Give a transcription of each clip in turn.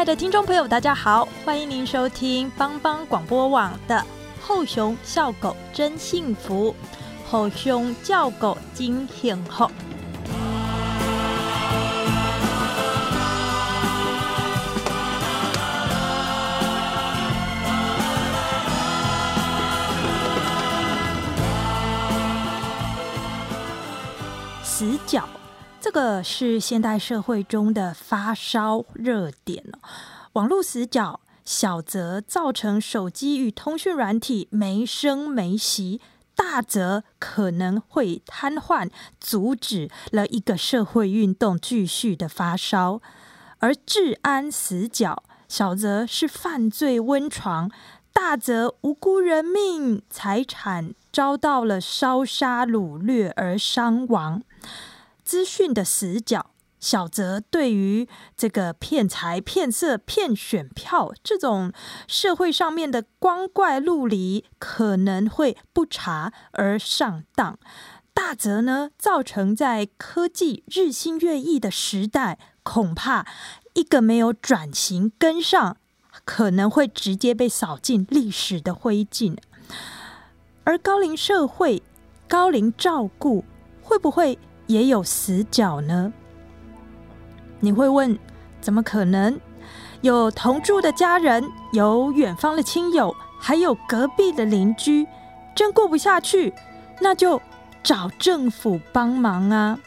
亲爱的听众朋友，大家好，欢迎您收听帮帮广播网的《后熊笑狗真幸福》，后熊叫狗真幸福。这个是现代社会中的发烧热点哦。网络死角，小则造成手机与通讯软体没声没息，大则可能会瘫痪，阻止了一个社会运动继续的发烧。而治安死角，小则是犯罪温床，大则无辜人命财产遭到了烧杀掳掠而伤亡。资讯的死角，小则对于这个骗财骗色骗选票这种社会上面的光怪陆离，可能会不查而上当；大则呢，造成在科技日新月异的时代，恐怕一个没有转型跟上，可能会直接被扫进历史的灰烬。而高龄社会、高龄照顾会不会？也有死角呢。你会问，怎么可能？有同住的家人，有远方的亲友，还有隔壁的邻居，真过不下去，那就找政府帮忙啊。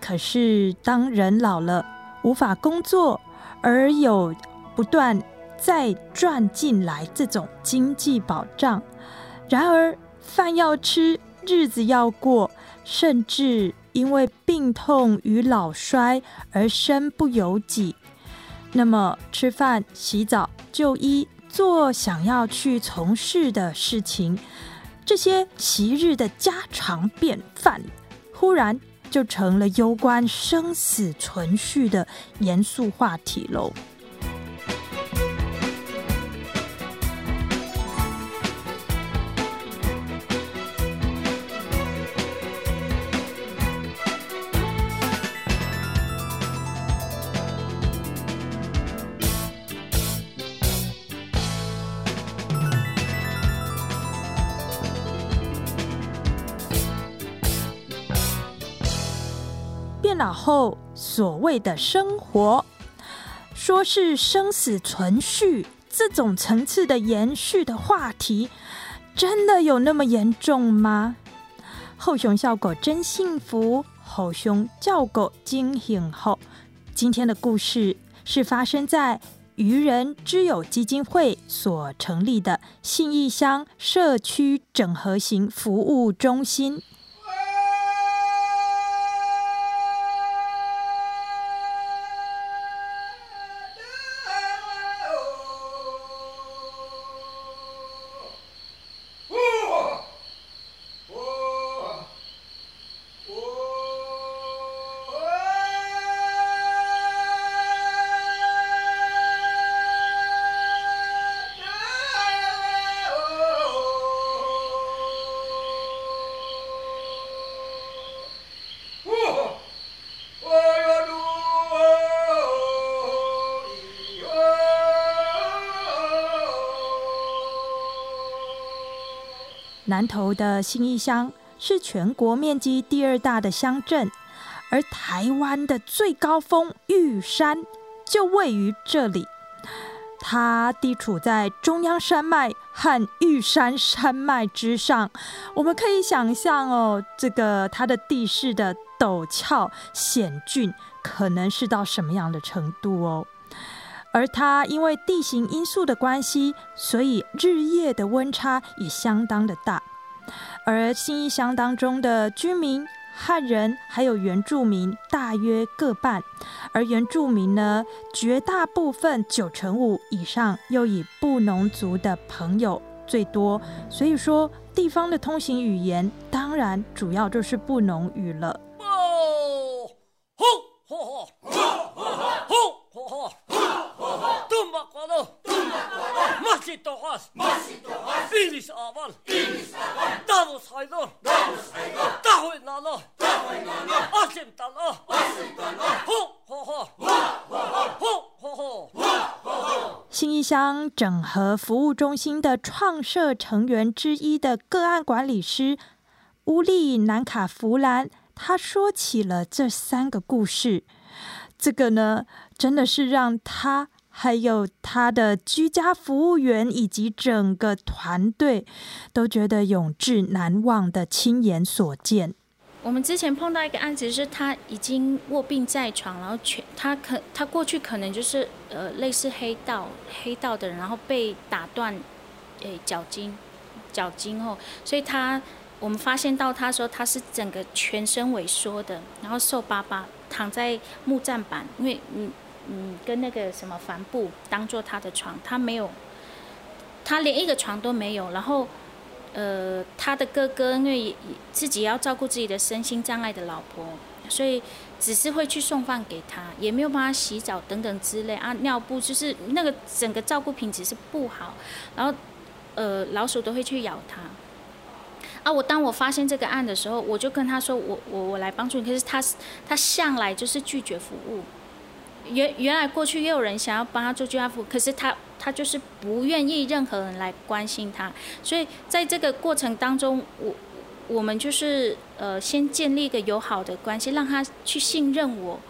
可是，当人老了，无法工作，而有不断再赚进来这种经济保障，然而饭要吃，日子要过。甚至因为病痛与老衰而身不由己，那么吃饭、洗澡、就医、做想要去从事的事情，这些昔日的家常便饭，忽然就成了攸关生死存续的严肃话题喽。后所谓的生活，说是生死存续这种层次的延续的话题，真的有那么严重吗？后熊笑狗真幸福，后熊叫狗惊醒后。今天的故事是发生在愚人之友基金会所成立的信义乡社区整合型服务中心。头的新义乡是全国面积第二大的乡镇，而台湾的最高峰玉山就位于这里。它地处在中央山脉和玉山山脉之上，我们可以想象哦，这个它的地势的陡峭险峻，可能是到什么样的程度哦。而它因为地形因素的关系，所以日夜的温差也相当的大。而新义乡当中的居民。汉人还有原住民大约各半，而原住民呢，绝大部分九成五以上又以布农族的朋友最多，所以说地方的通行语言当然主要就是布农语了。新义乡整合服务中心的创设成员之一的个案管理师乌利南卡弗兰，他说起了这三个故事。这个呢，真的是让他。还有他的居家服务员以及整个团队都觉得永志难忘的亲眼所见。我们之前碰到一个案子，是他已经卧病在床，然后全他可他过去可能就是呃类似黑道黑道的人，然后被打断诶脚筋脚筋后，所以他我们发现到他说他是整个全身萎缩的，然后瘦巴巴躺在木栈板，因为嗯。嗯，跟那个什么帆布当做他的床，他没有，他连一个床都没有。然后，呃，他的哥哥因为自己要照顾自己的身心障碍的老婆，所以只是会去送饭给他，也没有帮他洗澡等等之类啊。尿布就是那个整个照顾品质是不好，然后，呃，老鼠都会去咬他。啊，我当我发现这个案的时候，我就跟他说，我我我来帮助你。可是他他向来就是拒绝服务。原原来过去也有人想要帮他做居家服，可是他他就是不愿意任何人来关心他，所以在这个过程当中，我我们就是呃先建立一个友好的关系，让他去信任我，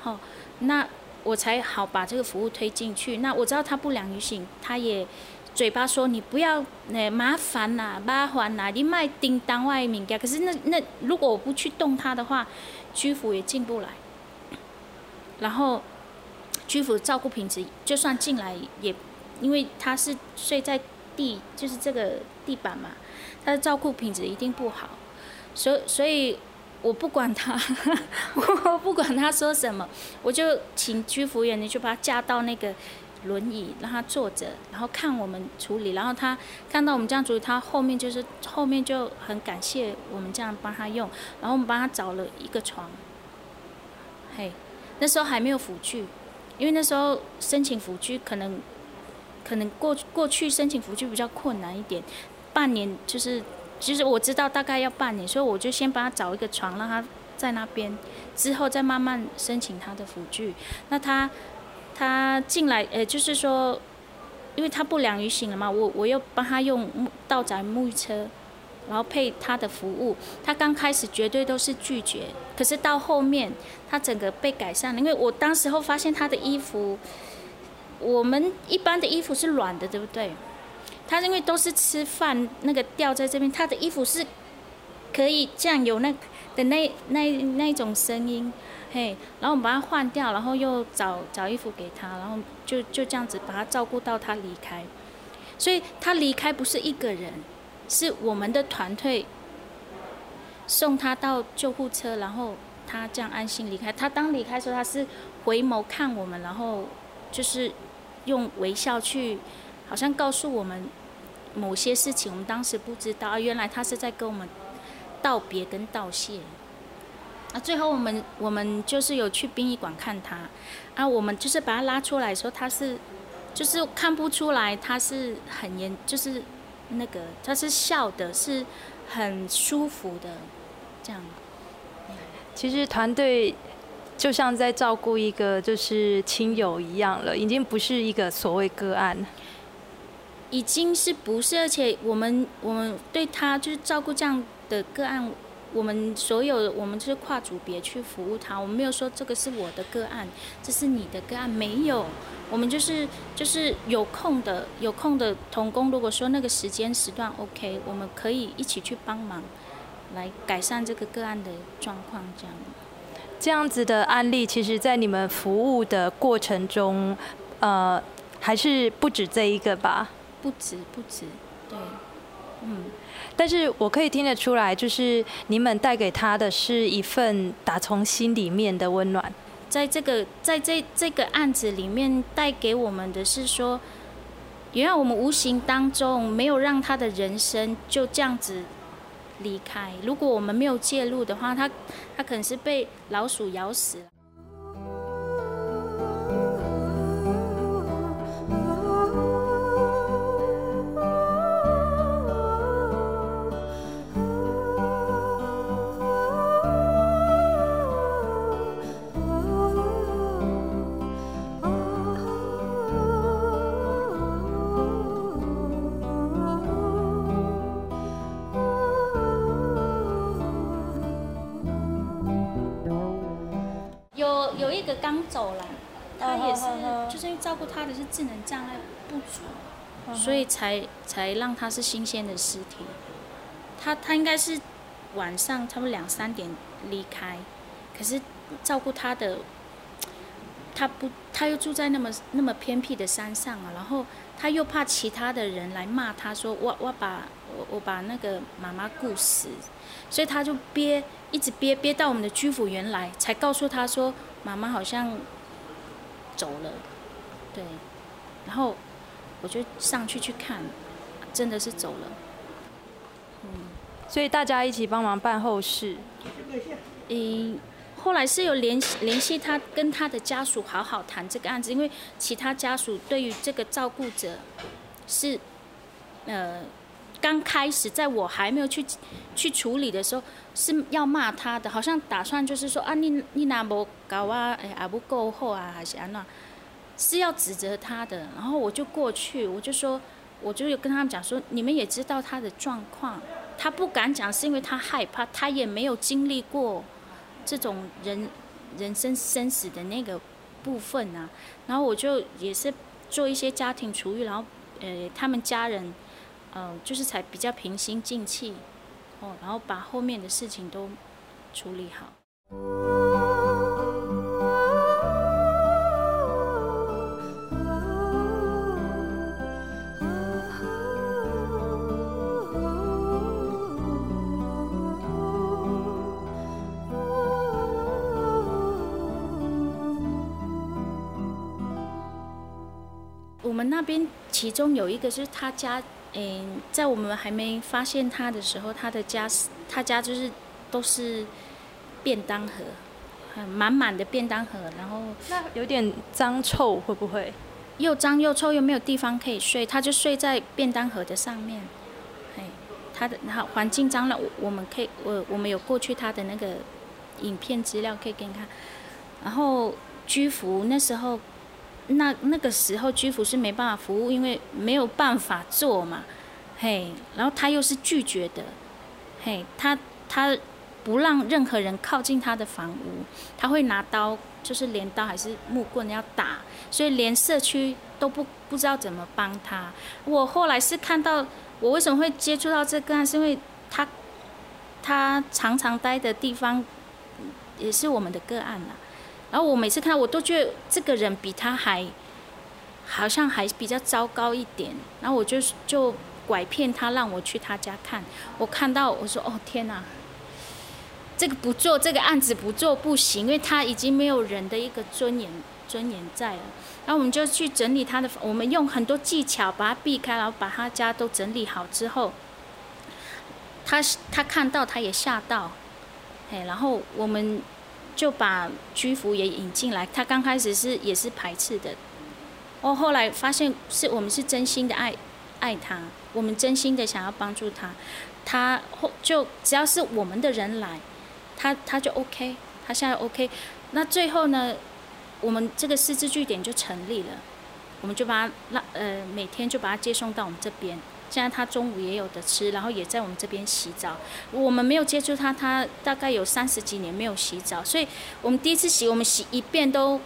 好，那我才好把这个服务推进去。那我知道他不良于行，他也嘴巴说你不要那麻烦呐，麻烦呐，你卖叮当外面家，可是那那如果我不去动他的话，居服也进不来，然后。居服照顾品质，就算进来也，因为他是睡在地，就是这个地板嘛，他的照顾品质一定不好，所以所以我不管他，我不管他说什么，我就请居服员，你就把他架到那个轮椅，让他坐着，然后看我们处理，然后他看到我们这样处理，他后面就是后面就很感谢我们这样帮他用，然后我们帮他找了一个床，嘿，那时候还没有辅具。因为那时候申请辅具可能，可能过过去申请辅具比较困难一点，半年就是，其实我知道大概要半年，所以我就先帮他找一个床，让他在那边，之后再慢慢申请他的辅具。那他他进来，呃，就是说，因为他不良于行了嘛，我我又帮他用道宅沐浴车。然后配他的服务，他刚开始绝对都是拒绝，可是到后面他整个被改善了，因为我当时候发现他的衣服，我们一般的衣服是软的，对不对？他因为都是吃饭那个掉在这边，他的衣服是可以这样有那的那那那种声音，嘿，然后我们把它换掉，然后又找找衣服给他，然后就就这样子把他照顾到他离开，所以他离开不是一个人。是我们的团队送他到救护车，然后他这样安心离开。他当离开时候，他是回眸看我们，然后就是用微笑去，好像告诉我们某些事情，我们当时不知道。原来他是在跟我们道别跟道谢。啊，最后我们我们就是有去殡仪馆看他，啊，我们就是把他拉出来说他是，就是看不出来他是很严，就是。那个他是笑的，是很舒服的，这样。其实团队就像在照顾一个就是亲友一样了，已经不是一个所谓个案，已经是不是？而且我们我们对他就是照顾这样的个案。我们所有，我们就是跨组别去服务他。我们没有说这个是我的个案，这是你的个案，没有。我们就是就是有空的有空的童工，如果说那个时间时段 OK，我们可以一起去帮忙，来改善这个个案的状况。这样，这样子的案例，其实在你们服务的过程中，呃，还是不止这一个吧？不止，不止，对，嗯。但是我可以听得出来，就是你们带给他的是一份打从心里面的温暖。在这个在这这个案子里面，带给我们的是说，原来我们无形当中没有让他的人生就这样子离开。如果我们没有介入的话，他他可能是被老鼠咬死了。智能障碍不足，所以才才让他是新鲜的尸体。他他应该是晚上差不多两三点离开，可是照顾他的，他不他又住在那么那么偏僻的山上啊，然后他又怕其他的人来骂他说我我把我我把那个妈妈顾死，所以他就憋。一直憋憋到我们的居服员来，才告诉他说妈妈好像走了，对，然后我就上去去看，真的是走了，嗯，所以大家一起帮忙办后事。嗯，后来是有联系联系他跟他的家属好好谈这个案子，因为其他家属对于这个照顾者是呃。刚开始，在我还没有去去处理的时候，是要骂他的，好像打算就是说啊，你你那不搞啊，哎啊不够厚啊，还是安那，是要指责他的。然后我就过去，我就说，我就有跟他们讲说，你们也知道他的状况，他不敢讲是因为他害怕，他也没有经历过这种人人生生死的那个部分啊。然后我就也是做一些家庭处理，然后呃，他们家人。嗯，就是才比较平心静气，哦，然后把后面的事情都处理好。们那边其中有一个是他家。嗯，在我们还没发现他的时候，他的家是他家就是都是便当盒，很满满的便当盒，然后那有点脏臭，会不会？又脏又臭，又没有地方可以睡，他就睡在便当盒的上面。哎，他的然后环境脏了，我我们可以我我们有过去他的那个影片资料可以给你看。然后居服那时候。那那个时候居服是没办法服务，因为没有办法做嘛，嘿，然后他又是拒绝的，嘿，他他不让任何人靠近他的房屋，他会拿刀，就是镰刀还是木棍要打，所以连社区都不不知道怎么帮他。我后来是看到，我为什么会接触到这个案，是因为他他常常待的地方也是我们的个案啦。然后我每次看到，我都觉得这个人比他还，好像还比较糟糕一点。然后我就就拐骗他，让我去他家看。我看到，我说：“哦天哪，这个不做这个案子不做不行，因为他已经没有人的一个尊严尊严在了。”然后我们就去整理他的，我们用很多技巧把他避开，然后把他家都整理好之后，他他看到他也吓到，哎，然后我们。就把居服也引进来，他刚开始是也是排斥的，哦，后来发现是我们是真心的爱爱他，我们真心的想要帮助他，他后就只要是我们的人来，他他就 OK，他现在 OK，那最后呢，我们这个师资据点就成立了，我们就把他让呃每天就把他接送到我们这边。现在他中午也有的吃，然后也在我们这边洗澡。我们没有接触他，他大概有三十几年没有洗澡，所以我们第一次洗，我们洗一遍都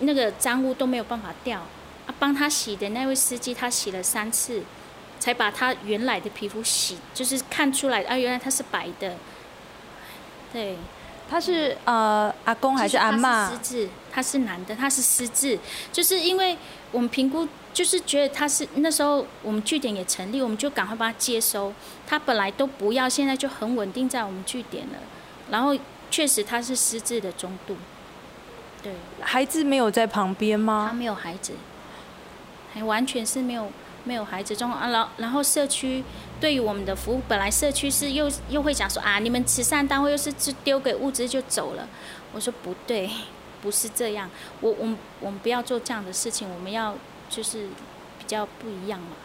那个脏污都没有办法掉。啊，帮他洗的那位司机，他洗了三次，才把他原来的皮肤洗，就是看出来啊，原来他是白的。对，他是呃阿公还是阿妈？失智，他是男的，他是失智，就是因为我们评估，就是觉得他是那时候我们据点也成立，我们就赶快把他接收。他本来都不要，现在就很稳定在我们据点了。然后确实他是失智的中度，对。孩子没有在旁边吗？他没有孩子，还完全是没有。没有孩子中啊，然然后社区对于我们的服务，本来社区是又又会讲说啊，你们慈善单位又是丢给物资就走了。我说不对，不是这样，我我们我们不要做这样的事情，我们要就是比较不一样嘛。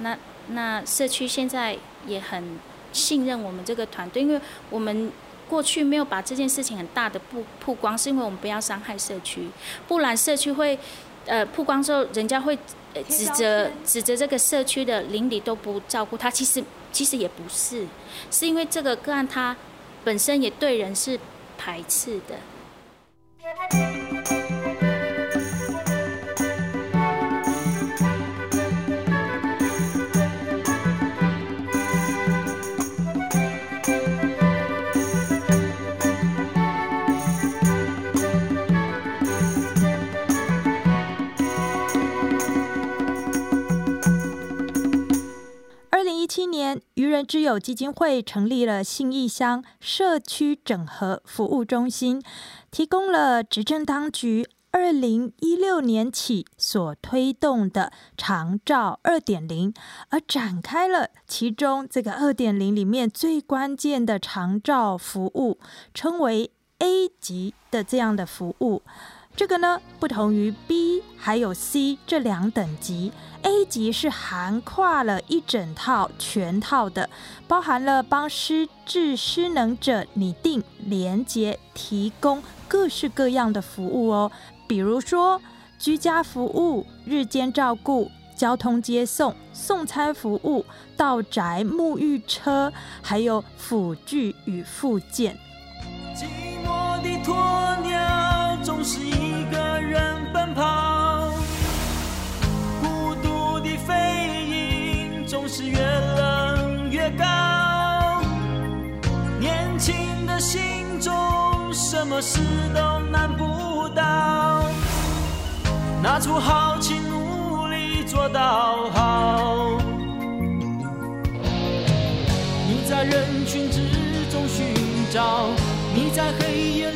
那那社区现在也很信任我们这个团队，因为我们过去没有把这件事情很大的曝曝光，是因为我们不要伤害社区，不然社区会呃曝光之后，人家会。指责指责这个社区的邻里都不照顾他，其实其实也不是，是因为这个个案他本身也对人是排斥的。友基金会成立了信义乡社区整合服务中心，提供了执政当局二零一六年起所推动的长照二点零，而展开了其中这个二点零里面最关键的长照服务，称为 A 级的这样的服务。这个呢，不同于 B 还有 C 这两等级，A 级是涵跨了一整套全套的，包含了帮失智失能者拟定、连接、提供各式各样的服务哦，比如说居家服务、日间照顾、交通接送、送餐服务、到宅沐浴车，还有辅具与附件。寂寞的鸵鸟总是跑，孤独的飞鹰总是越冷越高。年轻的心中什么事都难不倒，拿出豪气努力做到好。你在人群之中寻找。你在黑夜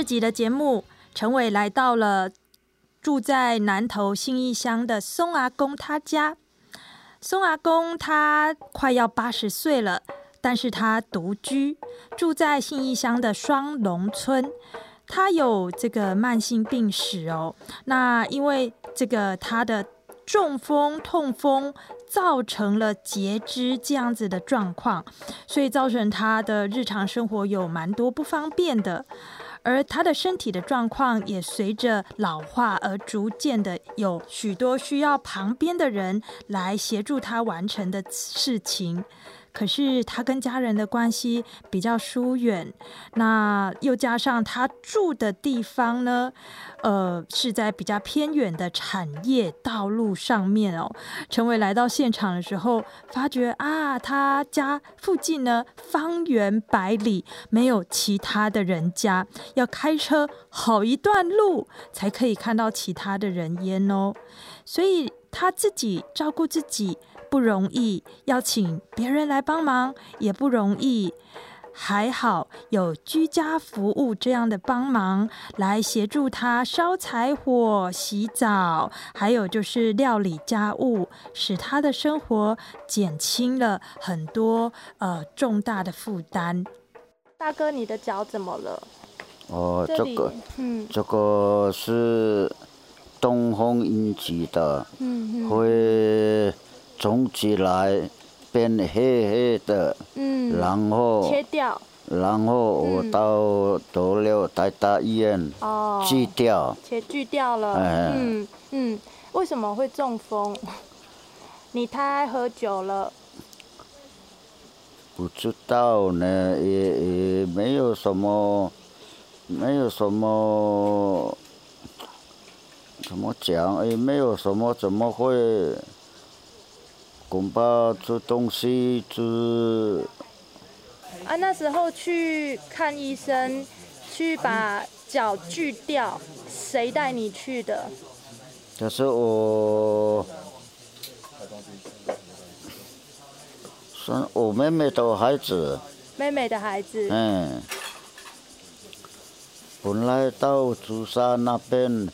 这集的节目，陈伟来到了住在南投信义乡的松阿公他家。松阿公他快要八十岁了，但是他独居，住在信义乡的双龙村。他有这个慢性病史哦。那因为这个他的。中风、痛风造成了截肢这样子的状况，所以造成他的日常生活有蛮多不方便的，而他的身体的状况也随着老化而逐渐的有许多需要旁边的人来协助他完成的事情。可是他跟家人的关系比较疏远，那又加上他住的地方呢，呃，是在比较偏远的产业道路上面哦。陈伟来到现场的时候，发觉啊，他家附近呢，方圆百里没有其他的人家，要开车好一段路才可以看到其他的人烟哦。所以他自己照顾自己。不容易，要请别人来帮忙也不容易。还好有居家服务这样的帮忙，来协助他烧柴火、洗澡，还有就是料理家务，使他的生活减轻了很多呃重大的负担。大哥，你的脚怎么了？哦，这个嗯这个是东风引起的，嗯嗯会肿起来，变黑黑的，嗯，然后切掉然后我嗯到斗六台大医院哦，锯掉，切锯掉了。哎嗯嗯，为什么会中风？你太爱喝酒了。不知道呢，也也没有什么，没有什么，怎么讲？也没有什么，怎么会？恐怕这东西是啊，那时候去看医生，去把脚锯掉，谁带你去的？可是我，是我妹妹的孩子，妹妹的孩子。嗯，本来到竹山那边，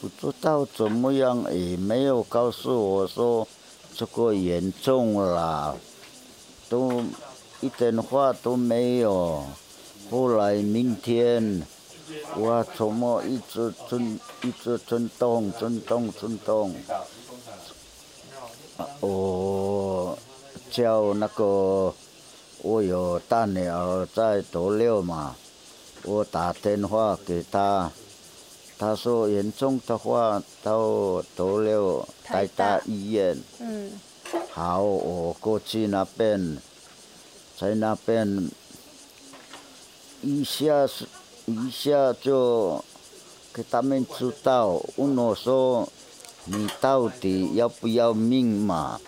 不知道怎么样，也没有告诉我说这个严重了，都一点话都没有。后来明天，我怎么一直震，一直震动，震动，震动。我叫那个，我有大女儿在斗六嘛，我打电话给她，她说严重的话到斗六台台大大医院。嗯好，我过去那边，在那边一下是一下就给他们知道，问我说你到底要不要命嘛？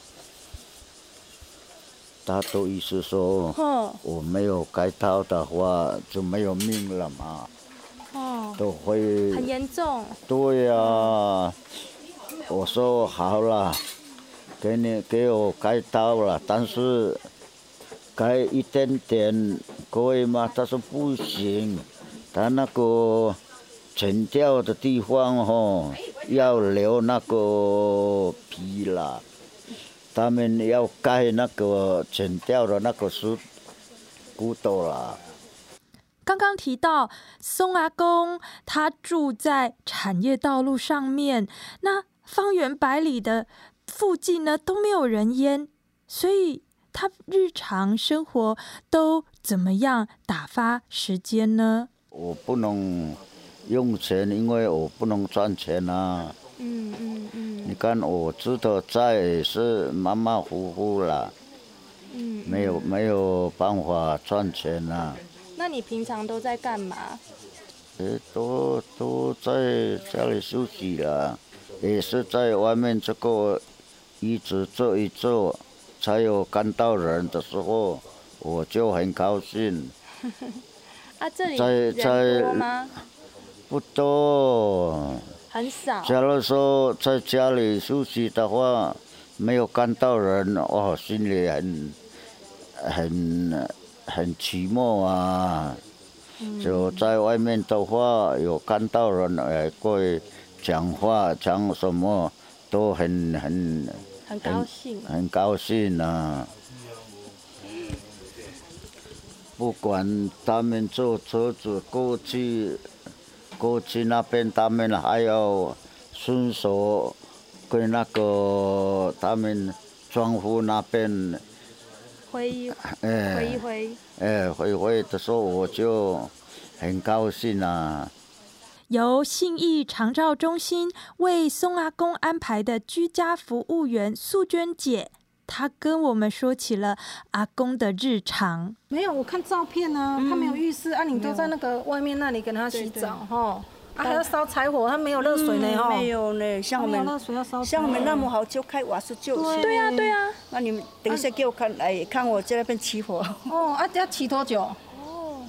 他都意思说我没有开刀的话就没有命了嘛，哦，都会很严重。对呀、我说好了，给你给我开刀了，但是开一点点可以吗？他说不行，他那个剪掉的地方哦，要留那个皮了，他们要盖那个剪掉的那个是骨头了。刚刚提到松阿公，他住在产业道路上面，那方圆百里的附近呢都没有人烟，所以他日常生活都怎么样打发时间呢？我不能用钱，因为我不能赚钱啊。嗯嗯嗯你看，我知道在也是马马虎虎啦，嗯，没有没有办法赚钱啊。那你平常都在干嘛？诶，都都在家里休息了，也是在外面这个一直做一做，才有看到人的时候，我就很高兴。啊，这里在人在？不多，很少。假如说在家里休息的话，没有看到人，哦，心里很很很寂寞啊。就在外面的话，有看到人，来，会讲话，讲什么都很很很高兴。很高兴啊。不管他们坐车子过去，过去那边他们还要顺手跟那个他们庄户那边，挥一哎挥一挥。哎回回的时候我就很高兴啊。由信义长照中心为松阿公安排的居家服务员素娟姐，她跟我们说起了阿公的日常。没有，我看照片啊，他没有浴室啊，你都在那个外面那里给他洗澡哈，啊还要烧柴火，它没有热水呢哈，嗯没有呢，像我们。像我们那么好就开瓦斯就是。对呀对呀。那你们等一下给我看，来看我在那边起火。哦，啊要起多久？哦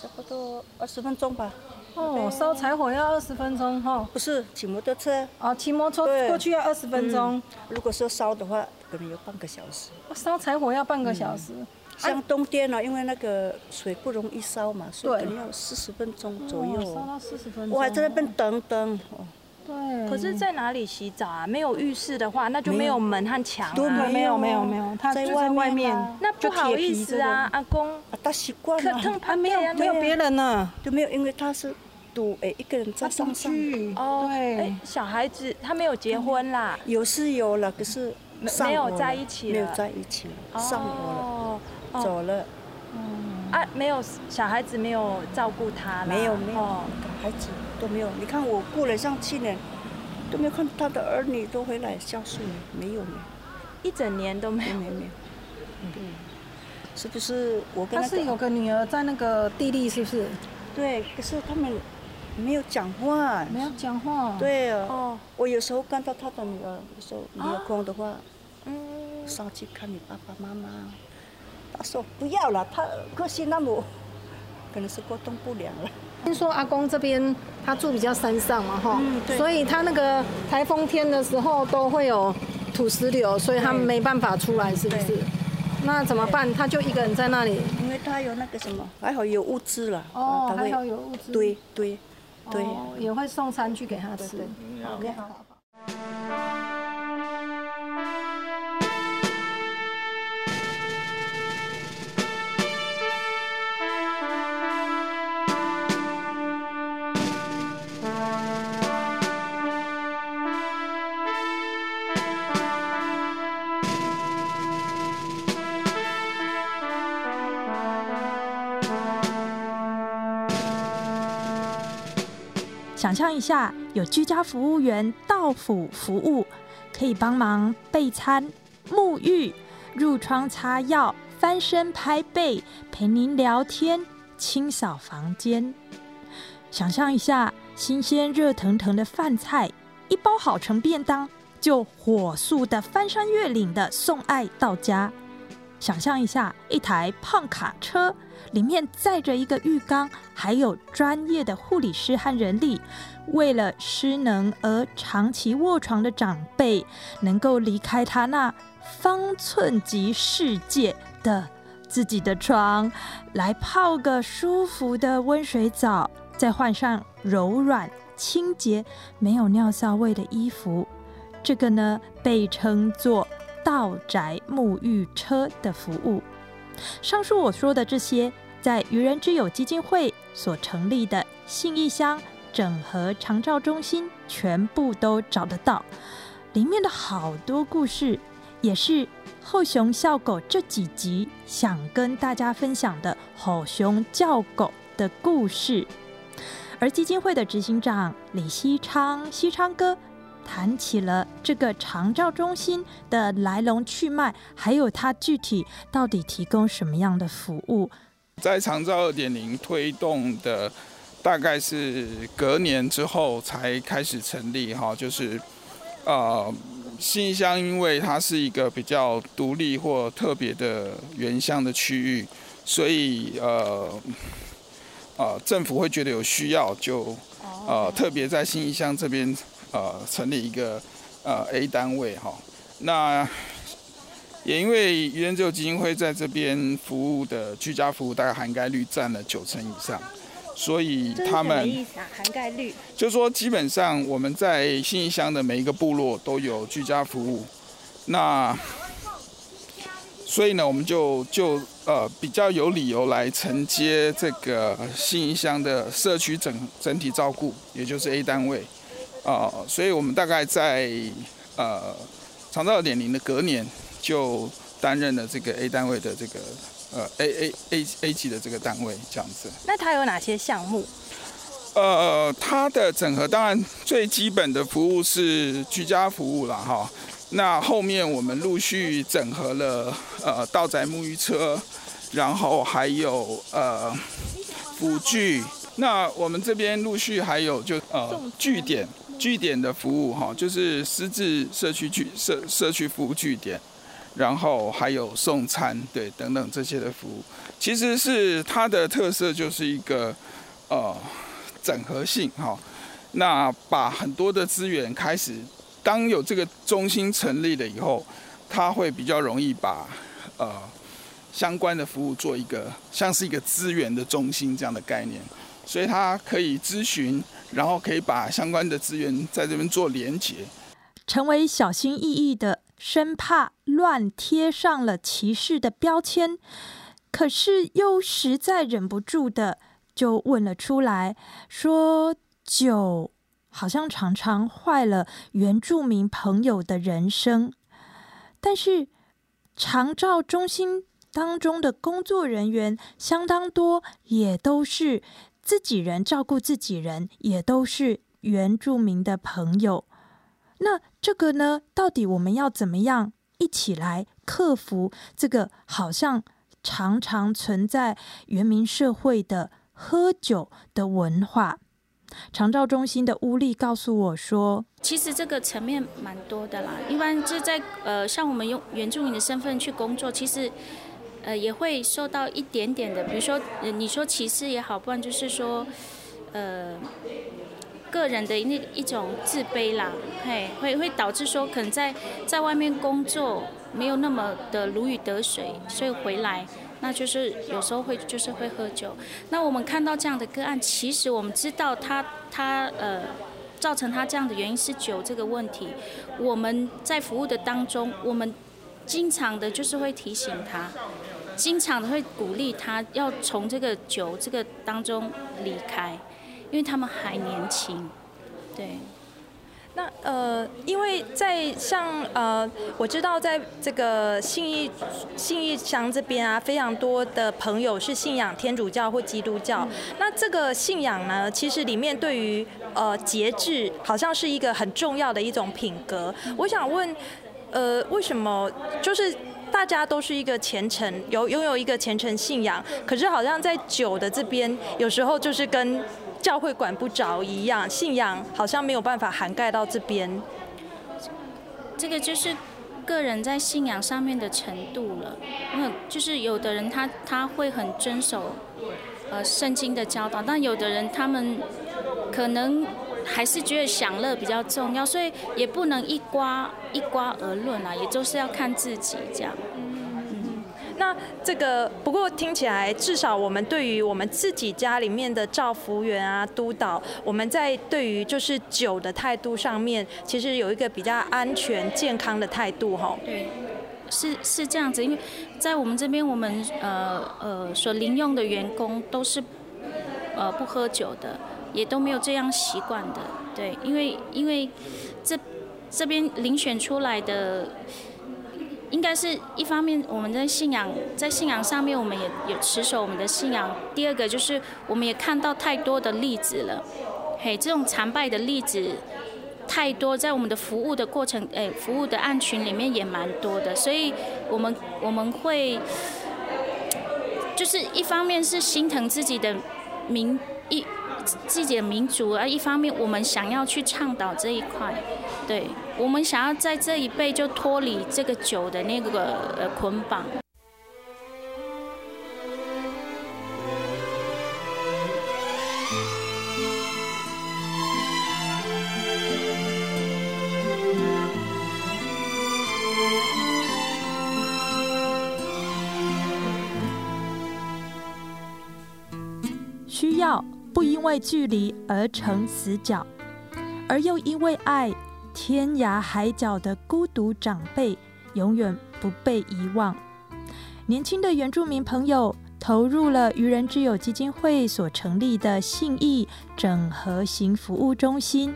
差不多二十分钟吧。哦，烧柴火要二十分钟哈。不是骑摩托车，哦，骑摩托车过去要二十分钟，如果说烧的话，可能有半个小时。烧柴火要半个小时。像冬天呢，因为那个水不容易烧嘛，所以可能要四十分钟左右。烧右。到四十分钟。我还在那边等等，哦。对，可是，在哪里洗澡啊？没有浴室的话，那就没有门和墙、没有没有没有，他在外外面，啊那不好意思啊，阿公。啊他习惯了，可疼旁没有边没有别人呢，就没有，因为他是独哎一个人在山上，去。哦，对哎，小孩子他没有结婚啦，有是有了，可是没没有在一起了。没有在一起了，上火了，走了，嗯。啊，没有小孩子没有照顾他啦，没有没有哦，孩子都没有。你看我过了像去年都没有看他的儿女都回来孝顺，没有没有一整年都没有。没有没。有，对，是不是我跟他是有个女儿在那个地利，是不是？对，可是他们没有讲话，没有讲话。，对啊，哦，我有时候看到他的女儿，有时候你有空的话，嗯，上去看你爸爸妈妈。他说不要了，他个性那么，可能是沟通不良了。听说阿公这边他住比较山上嘛，哈、嗯所以他那个台风天的时候都会有土石流，所以他对没办法出来，是不是？那怎么办？他就一个人在那里。因为他有那个什么，还好有物资了，哦，还好有物资。对对对，哦也会送餐去给他吃。对好想象一下，有居家服务员到府服务，可以帮忙备餐、沐浴、入窗擦药、翻身拍背，陪您聊天、清扫房间。想象一下，新鲜热腾腾的饭菜，一包好成便当，就火速的翻山越岭的送爱到家。想象一下，一台胖卡车，里面载着一个浴缸，还有专业的护理师和人力，为了失能而长期卧床的长辈，能够离开他那方寸级世界的自己的床，来泡个舒服的温水澡，再换上柔软、清洁、没有尿骚味的衣服。这个呢，被称作道宅沐浴车的服务。上述我说的这些，在愚人之友基金会所成立的信义乡整合长照中心，全部都找得到。里面的好多故事，也是后熊笑狗这几集想跟大家分享的吼熊叫狗的故事。而基金会的执行长李西昌，西昌哥谈起了这个长照中心的来龙去脉，还有它具体到底提供什么样的服务。在长照二点零推动的大概是隔年之后才开始成立哈，就是呃新义乡，因为它是一个比较独立或特别的原乡的区域，所以呃呃政府会觉得有需要，就呃特别在新义乡这边呃成立一个呃 A 单位哈，那。也因为愚人之友基金会在这边服务的居家服务大概涵盖率占了九成以上，所以他们思啊？涵盖率？就说基本上我们在新义乡的每一个部落都有居家服务，那所以呢，我们就就呃比较有理由来承接这个新义乡的社区整整体照顾，也就是 A 单位啊、所以我们大概在呃长照二点零的隔年就担任了这个 A 单位的这个呃 A A A A 级的这个单位这样子。那它有哪些项目？呃，它的整合当然最基本的服务是居家服务了哈。那后面我们陆续整合了呃道宅沐浴车，然后还有呃辅具。那我们这边陆续还有就呃据点据点的服务哈，就是私自社区据社社区服务据点。然后还有送餐，对，等等这些的服务，其实是它的特色，就是一个呃整合性哈。那把很多的资源开始，当有这个中心成立了以后，它会比较容易把呃相关的服务做一个像是一个资源的中心这样的概念，所以他可以咨询，然后可以把相关的资源在这边做连接，成为小心翼翼的，生怕乱贴上了歧视的标签，可是又实在忍不住的就问了出来，说酒好像常常坏了原住民朋友的人生，但是长照中心当中的工作人员相当多，也都是。自己人照顾自己人，也都是原住民的朋友。那这个呢？到底我们要怎么样一起来克服这个好像常常存在原民社会的喝酒的文化？长照中心的乌力告诉我说：“其实这个层面蛮多的啦。一般就在呃，像我们用原住民的身份去工作，其实。”呃，也会受到一点点的，比如说，你说歧视也好，不然就是说，呃，个人的那一种自卑啦，嘿，会会导致说，可能在在外面工作没有那么的如鱼得水，所以回来，那就是有时候会就是会喝酒。那我们看到这样的个案，其实我们知道他他呃，造成他这样的原因是酒这个问题。我们在服务的当中，我们经常的就是会提醒他。经常会鼓励他要从这个酒这个当中离开，因为他们还年轻。对，那呃，因为在像呃，我知道在这个信义信义乡这边啊，非常多的朋友是信仰天主教或基督教。那这个信仰呢，其实里面对于呃节制，好像是一个很重要的一种品格。我想问，呃，为什么就是？大家都是一个虔诚，有拥有一个虔诚信仰，可是好像在酒的这边，有时候就是跟教会管不着一样，信仰好像没有办法涵盖到这边。这个就是个人在信仰上面的程度了，因为就是有的人他他会很遵守呃圣经的教导，但有的人他们可能。还是觉得享乐比较重要，所以也不能一刮一刮而论啊，也就是要看自己这样。嗯，那这个不过听起来，至少我们对于我们自己家里面的照服员啊、督导，我们在对于就是酒的态度上面，其实有一个比较安全健康的态度哈。对，是是这样子，因为在我们这边，我们呃呃所零用的员工都是呃不喝酒的。也都没有这样习惯的，对，因为因为这这边遴选出来的，应该是一方面我们在信仰在信仰上面我们也有持守我们的信仰，第二个就是我们也看到太多的例子了，嘿，这种残败的例子太多，在我们的服务的过程，诶，服务的案群里面也蛮多的，所以我们我们会就是一方面是心疼自己的民一。自己的民族啊，一方面我们想要去倡导这一块，对我们想要在这一辈就脱离这个酒的那个呃捆绑。不因为距离而成死角，而又因为爱，天涯海角的孤独长辈永远不被遗忘。年轻的原住民朋友投入了愚人之友基金会所成立的信义整合型服务中心，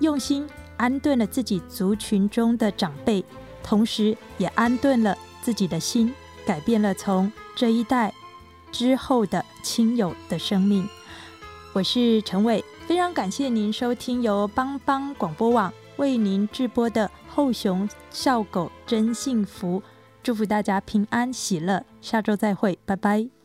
用心安顿了自己族群中的长辈，同时也安顿了自己的心，改变了从这一代之后的亲友的生命。我是陈伟，非常感谢您收听由帮帮广播网为您直播的《后熊笑狗真幸福》，祝福大家平安喜乐，下周再会，拜拜。